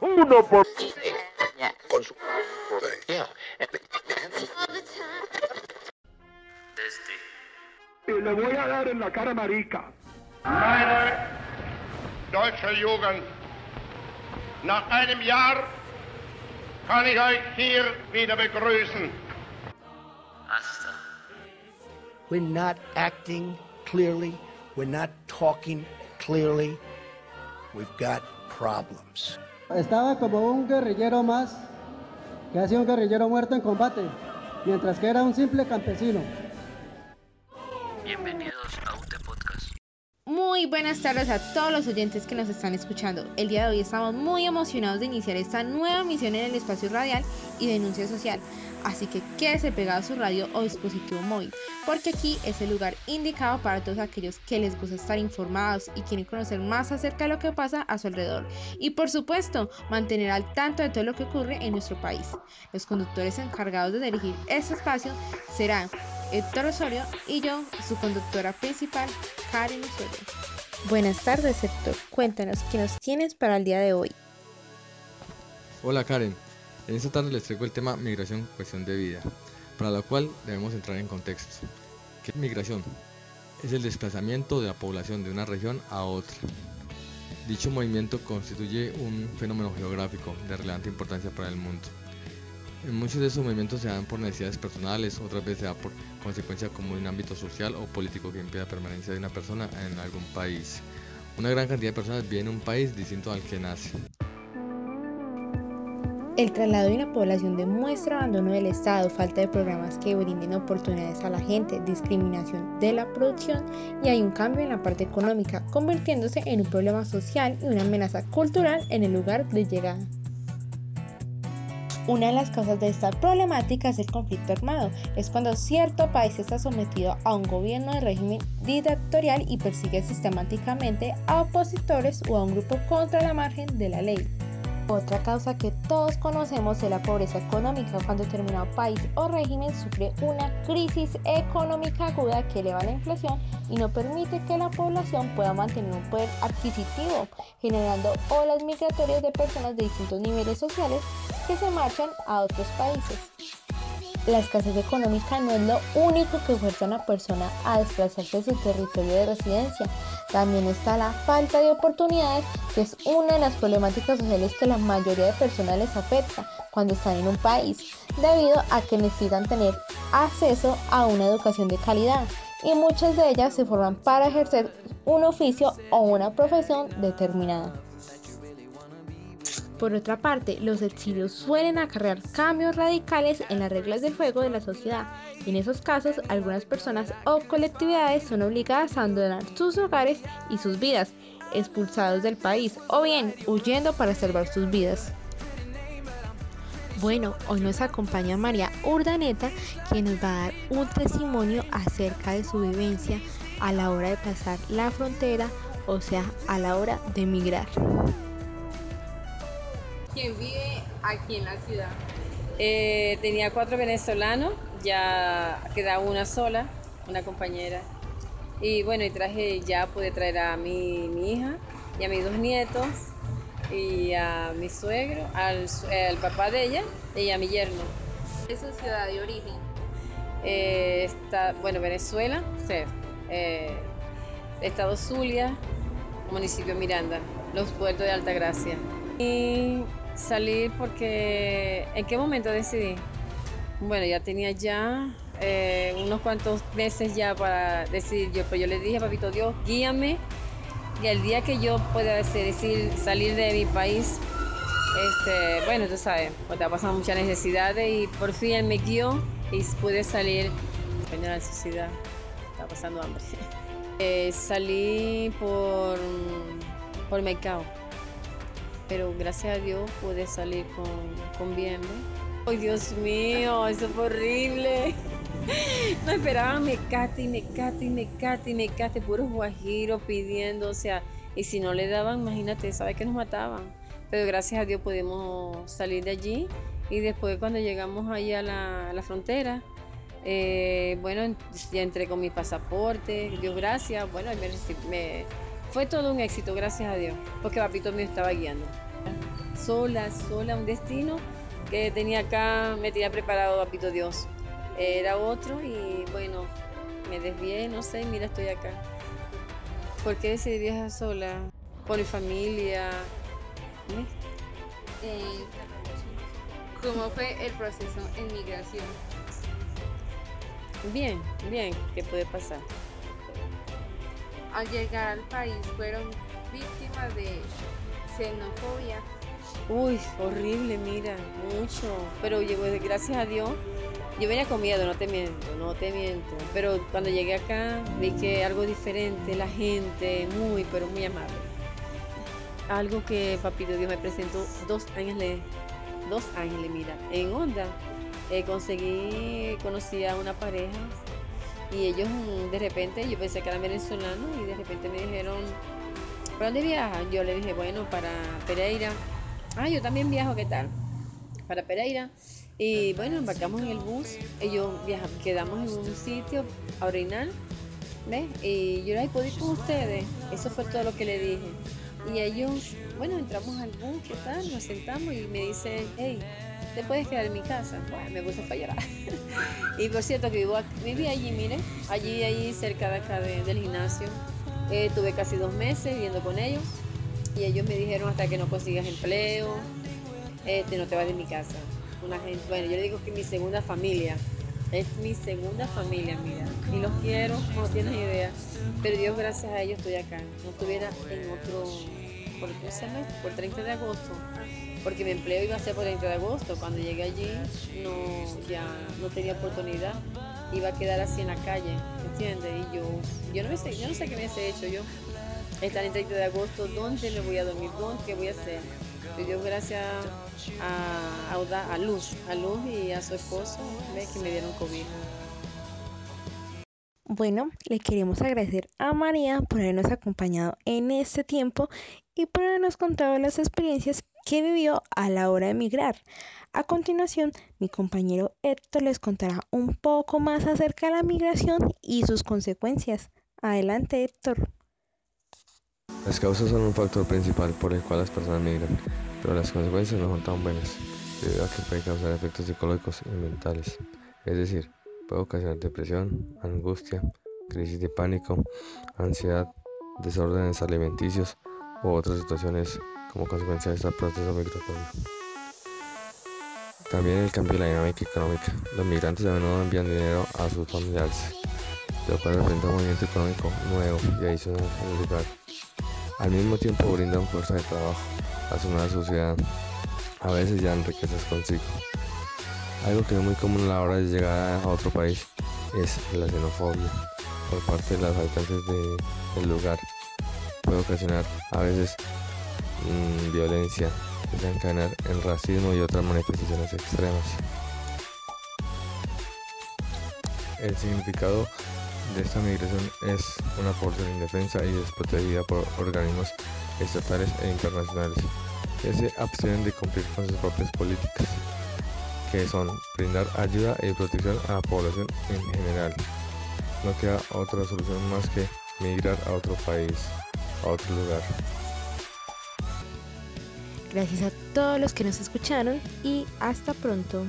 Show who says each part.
Speaker 1: Uno por...
Speaker 2: Y le voy a dar en la cara marica.
Speaker 3: Meine deutsche Jugend, nach einem Jahr kann ich euch hier wieder begrüßen.
Speaker 4: We're not acting clearly. We're not talking clearly. We've got problems.
Speaker 5: Estaba como un guerrillero más, que ha sido un guerrillero muerto en combate, mientras que era un simple campesino.
Speaker 6: Muy buenas tardes a todos los oyentes que nos están escuchando. El día de hoy estamos muy emocionados de iniciar esta nueva misión en el espacio radial y denuncia social. Así que quédese pegado a su radio o dispositivo móvil, porque aquí es el lugar indicado para todos aquellos que les gusta estar informados y quieren conocer más acerca de lo que pasa a su alrededor. Y por supuesto, mantener al tanto de todo lo que ocurre en nuestro país. Los conductores encargados de dirigir este espacio serán Héctor Osorio y yo, su conductora principal, Karen Osorio. Buenas tardes, Héctor. Cuéntanos qué nos tienes para el día de hoy.
Speaker 7: Hola Karen, en esta tarde les traigo el tema migración, cuestión de vida, para la cual debemos entrar en contexto. ¿Qué es migración? Es el desplazamiento de la población de una región a otra. Dicho movimiento constituye un fenómeno geográfico de relevante importancia para el mundo. Muchos de esos movimientos se dan por necesidades personales, otras veces se da por consecuencia como un ámbito social o político que impide la permanencia de una persona en algún país. Una gran cantidad de personas viven en un país distinto al que nace.
Speaker 6: El traslado de una población demuestra abandono del Estado, falta de programas que brinden oportunidades a la gente, discriminación de la producción y hay un cambio en la parte económica, convirtiéndose en un problema social y una amenaza cultural en el lugar de llegada. Una de las causas de esta problemática es el conflicto armado. Es cuando cierto país está sometido a un gobierno de régimen dictatorial y persigue sistemáticamente a opositores o a un grupo contra la margen de la ley. Otra causa que todos conocemos es la pobreza económica, cuando determinado país o régimen sufre una crisis económica aguda que eleva la inflación y no permite que la población pueda mantener un poder adquisitivo, generando olas migratorias de personas de distintos niveles sociales que se marchan a otros países. La escasez económica no es lo único que fuerza a una persona a desplazarse de su territorio de residencia. También está la falta de oportunidades, que es una de las problemáticas sociales que la mayoría de personas les afecta cuando están en un país, debido a que necesitan tener acceso a una educación de calidad y muchas de ellas se forman para ejercer un oficio o una profesión determinada. Por otra parte, los exilios suelen acarrear cambios radicales en las reglas del juego de la sociedad en esos casos algunas personas o colectividades son obligadas a abandonar sus hogares y sus vidas, expulsados del país o bien huyendo para salvar sus vidas. Bueno, hoy nos acompaña María Urdaneta, quien nos va a dar un testimonio acerca de su vivencia a la hora de pasar la frontera, o sea, a la hora de emigrar.
Speaker 8: ¿Quién vive aquí en la ciudad?
Speaker 9: Eh, tenía cuatro venezolanos, ya queda una sola, una compañera. Y bueno, y traje, ya pude traer a mi, mi hija y a mis dos nietos y a mi suegro, al, al, papá de ella y a mi yerno.
Speaker 8: ¿Es su ciudad de origen?
Speaker 9: Eh, está, bueno, Venezuela, sí, eh, Estado Zulia, municipio Miranda, los puertos de Altagracia. Y salí porque, ¿en qué momento decidí? Bueno, ya tenía ya eh, unos cuantos meses ya para decidir yo, pero yo le dije, papito Dios, guíame y el día que yo pueda decir salir de mi país, este, bueno, tú sabes, pues te ha pasado muchas necesidades y por fin él me guió y pude salir. De la necesidad, estaba pasando hambre. Eh, salí por, por mercado, pero gracias a Dios pude salir con, con bien. ¿no? ¡Ay, Dios mío! Eso fue horrible. No esperaban mecate y mecate y mecate y mecate, puros guajiros pidiendo, o sea, y si no le daban, imagínate, sabes que nos mataban. Pero gracias a Dios pudimos salir de allí y después cuando llegamos ahí a la, la frontera, eh, bueno, ya entré con mi pasaporte, Dios gracias, bueno, me, me, fue todo un éxito, gracias a Dios, porque papito mío estaba guiando. sola, sola, un destino que tenía acá, me tenía preparado, papito Dios. Era otro y bueno, me desvié, no sé, mira, estoy acá. ¿Por qué decidí viajar sola? Por mi familia.
Speaker 8: Eh, ¿Cómo fue el proceso en migración?
Speaker 9: Bien, bien, ¿qué puede pasar?
Speaker 8: Al llegar al país fueron víctimas de xenofobia.
Speaker 9: Uy, horrible, mira, mucho. Pero pues, gracias a Dios, yo venía con miedo, no te miento, no te miento. Pero cuando llegué acá vi que algo diferente, la gente, muy, pero muy amable. Algo que Papito Dios me presentó dos ángeles, dos ángeles, mira, en onda. Eh, conseguí, conocí a una pareja y ellos mm, de repente, yo pensé que eran venezolanos y de repente me dijeron, ¿para dónde viajan? Yo le dije, bueno, para Pereira. Ah, yo también viajo, ¿qué tal? Para Pereira. Y bueno, embarcamos en el bus, ellos viajamos, quedamos en un sitio a orinar, ¿ves? Y yo le dije, ir con ustedes? Eso fue todo lo que le dije. Y ellos, bueno, entramos al bus, ¿qué tal? Nos sentamos y me dice, hey, ¿te puedes quedar en mi casa? Bueno, me puse a llorar. y por cierto que vivo, viví allí, miren, allí, ahí cerca de acá del gimnasio. Eh, tuve casi dos meses viviendo con ellos y ellos me dijeron hasta que no consigas empleo, este, no te vas de mi casa. Una gente, bueno, yo le digo que mi segunda familia, es mi segunda familia, mira, y los quiero, no tienes idea, pero Dios gracias a ellos estoy acá, no estuviera en otro, por, por 30 de agosto, porque mi empleo iba a ser por 30 de agosto. Cuando llegué allí no, ya no tenía oportunidad, iba a quedar así en la calle, ¿entiendes? Y yo, yo no sé, yo no sé qué me hubiese hecho yo. Estar en 30 de agosto, ¿dónde me voy a dormir? ¿Dónde? ¿Qué voy a hacer? Y Dios gracias a, a, a, Luz, a Luz y a su esposo, ¿ves? que me dieron COVID.
Speaker 6: Bueno, le queremos agradecer a María por habernos acompañado en este tiempo y por habernos contado las experiencias que vivió a la hora de emigrar. A continuación, mi compañero Héctor les contará un poco más acerca de la migración y sus consecuencias. Adelante, Héctor.
Speaker 7: Las causas son un factor principal por el cual las personas migran, pero las consecuencias no son tan buenas, debido a que puede causar efectos psicológicos y mentales. Es decir, puede ocasionar depresión, angustia, crisis de pánico, ansiedad, desórdenes alimenticios u otras situaciones como consecuencia de este proceso migratorio. También el cambio de la dinámica económica. Los migrantes a menudo envían dinero a sus familiares, lo cual representa un movimiento económico nuevo y adicional el lugar. Al mismo tiempo brindan fuerza de trabajo a su nueva sociedad. A veces llevan riquezas consigo. Algo que es muy común a la hora de llegar a otro país es la xenofobia por parte de los habitantes del lugar. Puede ocasionar a veces Mm, violencia, desencadenar el racismo y otras manifestaciones extremas. El significado de esta migración es una población indefensa y desprotegida por organismos estatales e internacionales que se abstienen de cumplir con sus propias políticas, que son brindar ayuda y protección a la población en general. No queda otra solución más que migrar a otro país, a otro lugar.
Speaker 6: Gracias a todos los que nos escucharon y hasta pronto.